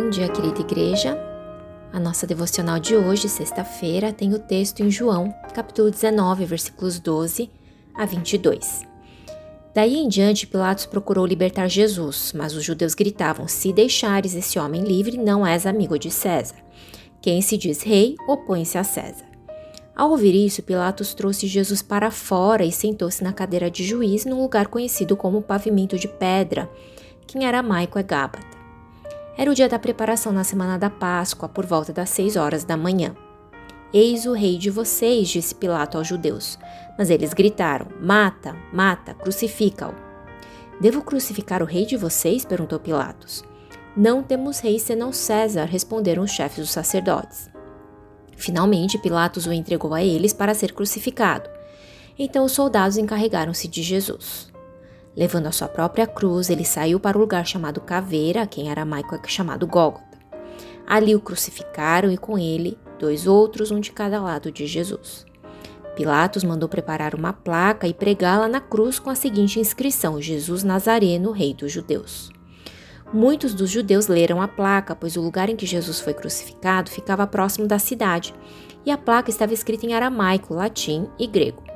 Bom dia, querida igreja. A nossa devocional de hoje, sexta-feira, tem o texto em João, capítulo 19, versículos 12 a 22. Daí em diante, Pilatos procurou libertar Jesus, mas os judeus gritavam: Se deixares esse homem livre, não és amigo de César. Quem se diz rei, opõe-se a César. Ao ouvir isso, Pilatos trouxe Jesus para fora e sentou-se na cadeira de juiz num lugar conhecido como pavimento de pedra, que em aramaico é Gábata. Era o dia da preparação na semana da Páscoa, por volta das seis horas da manhã. Eis o rei de vocês, disse Pilato aos judeus. Mas eles gritaram: Mata, mata, crucifica-o. Devo crucificar o rei de vocês? perguntou Pilatos. Não temos rei senão César, responderam os chefes dos sacerdotes. Finalmente, Pilatos o entregou a eles para ser crucificado. Então os soldados encarregaram-se de Jesus. Levando a sua própria cruz, ele saiu para o lugar chamado Caveira, que em aramaico é chamado Gólgota. Ali o crucificaram e com ele dois outros, um de cada lado de Jesus. Pilatos mandou preparar uma placa e pregá-la na cruz com a seguinte inscrição: Jesus Nazareno, Rei dos Judeus. Muitos dos judeus leram a placa, pois o lugar em que Jesus foi crucificado ficava próximo da cidade, e a placa estava escrita em aramaico, latim e grego.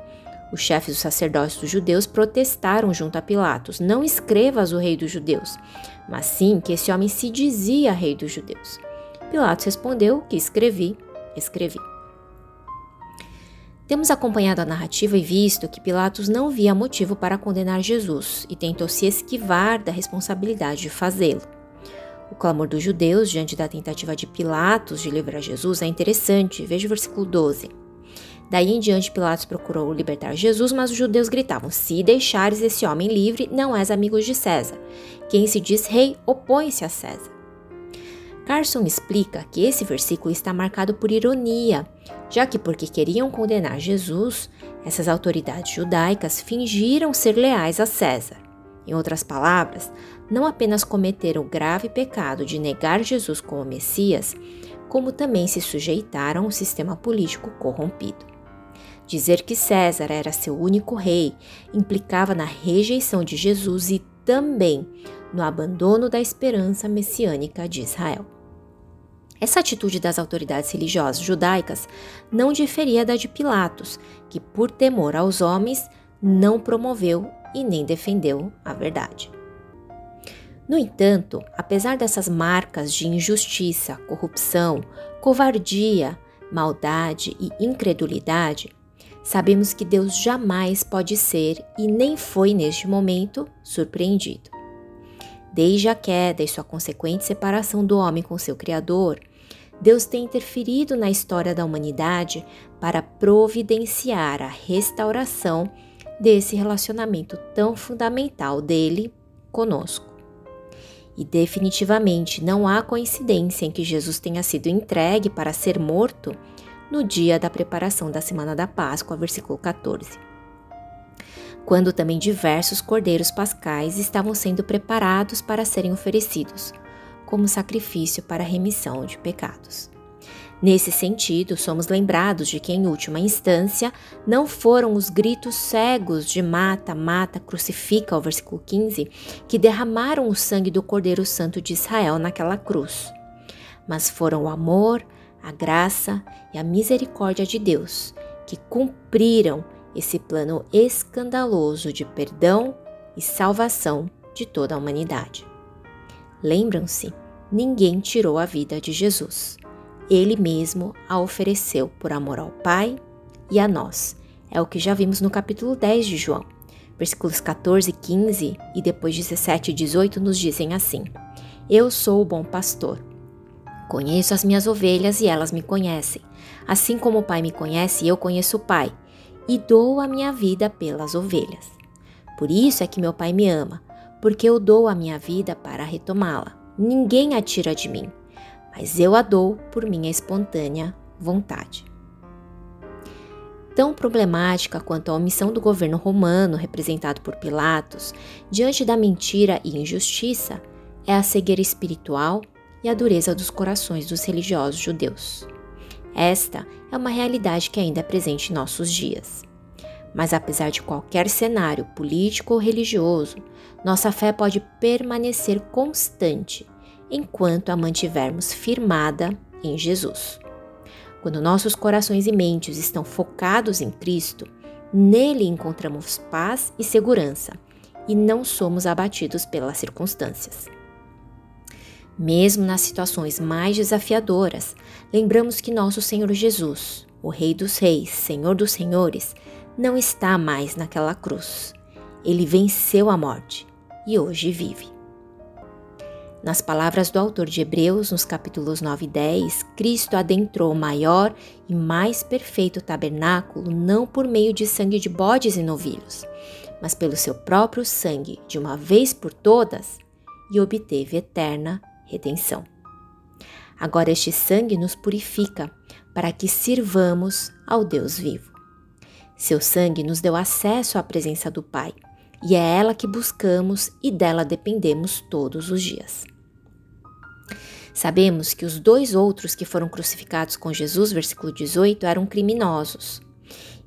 Os chefes dos sacerdotes dos judeus protestaram junto a Pilatos: Não escrevas o rei dos judeus, mas sim que esse homem se dizia rei dos judeus. Pilatos respondeu que escrevi, escrevi. Temos acompanhado a narrativa e visto que Pilatos não via motivo para condenar Jesus e tentou se esquivar da responsabilidade de fazê-lo. O clamor dos judeus diante da tentativa de Pilatos de livrar Jesus é interessante. Veja o versículo 12. Daí em diante, Pilatos procurou libertar Jesus, mas os judeus gritavam: Se deixares esse homem livre, não és amigo de César. Quem se diz rei opõe-se a César. Carson explica que esse versículo está marcado por ironia, já que, porque queriam condenar Jesus, essas autoridades judaicas fingiram ser leais a César. Em outras palavras, não apenas cometeram o grave pecado de negar Jesus como Messias, como também se sujeitaram ao sistema político corrompido. Dizer que César era seu único rei implicava na rejeição de Jesus e também no abandono da esperança messiânica de Israel. Essa atitude das autoridades religiosas judaicas não diferia da de Pilatos, que, por temor aos homens, não promoveu e nem defendeu a verdade. No entanto, apesar dessas marcas de injustiça, corrupção, covardia, maldade e incredulidade, Sabemos que Deus jamais pode ser e nem foi neste momento surpreendido. Desde a queda e sua consequente separação do homem com seu Criador, Deus tem interferido na história da humanidade para providenciar a restauração desse relacionamento tão fundamental dele conosco. E definitivamente não há coincidência em que Jesus tenha sido entregue para ser morto no dia da preparação da semana da Páscoa, versículo 14. Quando também diversos cordeiros pascais estavam sendo preparados para serem oferecidos, como sacrifício para a remissão de pecados. Nesse sentido, somos lembrados de que, em última instância, não foram os gritos cegos de mata, mata, crucifica, o versículo 15, que derramaram o sangue do Cordeiro Santo de Israel naquela cruz, mas foram o amor, a graça e a misericórdia de Deus, que cumpriram esse plano escandaloso de perdão e salvação de toda a humanidade. Lembram-se, ninguém tirou a vida de Jesus. Ele mesmo a ofereceu por amor ao Pai e a nós. É o que já vimos no capítulo 10 de João. Versículos 14, 15 e depois 17 e 18 nos dizem assim: Eu sou o bom pastor. Conheço as minhas ovelhas e elas me conhecem. Assim como o Pai me conhece, eu conheço o Pai, e dou a minha vida pelas ovelhas. Por isso é que meu Pai me ama, porque eu dou a minha vida para retomá-la. Ninguém a tira de mim, mas eu a dou por minha espontânea vontade. Tão problemática quanto a omissão do governo romano, representado por Pilatos, diante da mentira e injustiça, é a cegueira espiritual e a dureza dos corações dos religiosos judeus. Esta é uma realidade que ainda é presente em nossos dias. Mas apesar de qualquer cenário político ou religioso, nossa fé pode permanecer constante enquanto a mantivermos firmada em Jesus. Quando nossos corações e mentes estão focados em Cristo, nele encontramos paz e segurança e não somos abatidos pelas circunstâncias. Mesmo nas situações mais desafiadoras, lembramos que nosso Senhor Jesus, o Rei dos Reis, Senhor dos Senhores, não está mais naquela cruz. Ele venceu a morte e hoje vive. Nas palavras do autor de Hebreus, nos capítulos 9 e 10, Cristo adentrou o maior e mais perfeito tabernáculo não por meio de sangue de bodes e novilhos, mas pelo seu próprio sangue, de uma vez por todas, e obteve eterna redenção. Agora este sangue nos purifica para que sirvamos ao Deus vivo. Seu sangue nos deu acesso à presença do Pai, e é ela que buscamos e dela dependemos todos os dias. Sabemos que os dois outros que foram crucificados com Jesus, versículo 18, eram criminosos.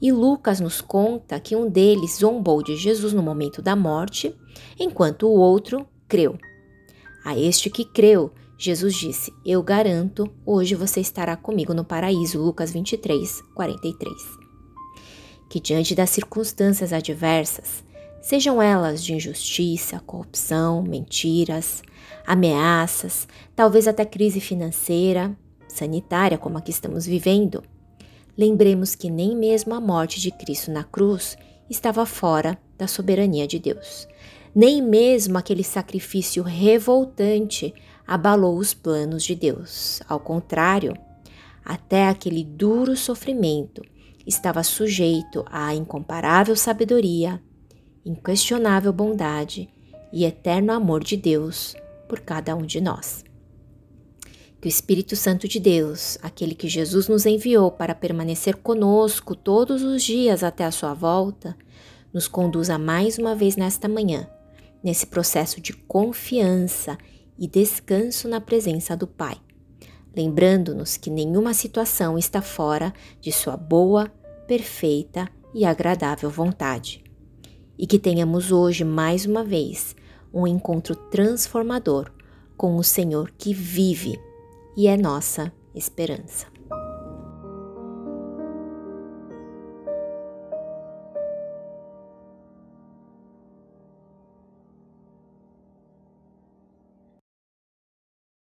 E Lucas nos conta que um deles zombou de Jesus no momento da morte, enquanto o outro creu. A este que creu, Jesus disse: Eu garanto, hoje você estará comigo no paraíso. Lucas 23, 43. Que diante das circunstâncias adversas, sejam elas de injustiça, corrupção, mentiras, ameaças, talvez até crise financeira, sanitária, como a que estamos vivendo, lembremos que nem mesmo a morte de Cristo na cruz estava fora da soberania de Deus. Nem mesmo aquele sacrifício revoltante abalou os planos de Deus. Ao contrário, até aquele duro sofrimento estava sujeito à incomparável sabedoria, inquestionável bondade e eterno amor de Deus por cada um de nós. Que o Espírito Santo de Deus, aquele que Jesus nos enviou para permanecer conosco todos os dias até a sua volta, nos conduza mais uma vez nesta manhã, nesse processo de confiança e descanso na presença do Pai, lembrando-nos que nenhuma situação está fora de Sua boa, perfeita e agradável vontade. E que tenhamos hoje mais uma vez um encontro transformador com o Senhor que vive e é nossa esperança.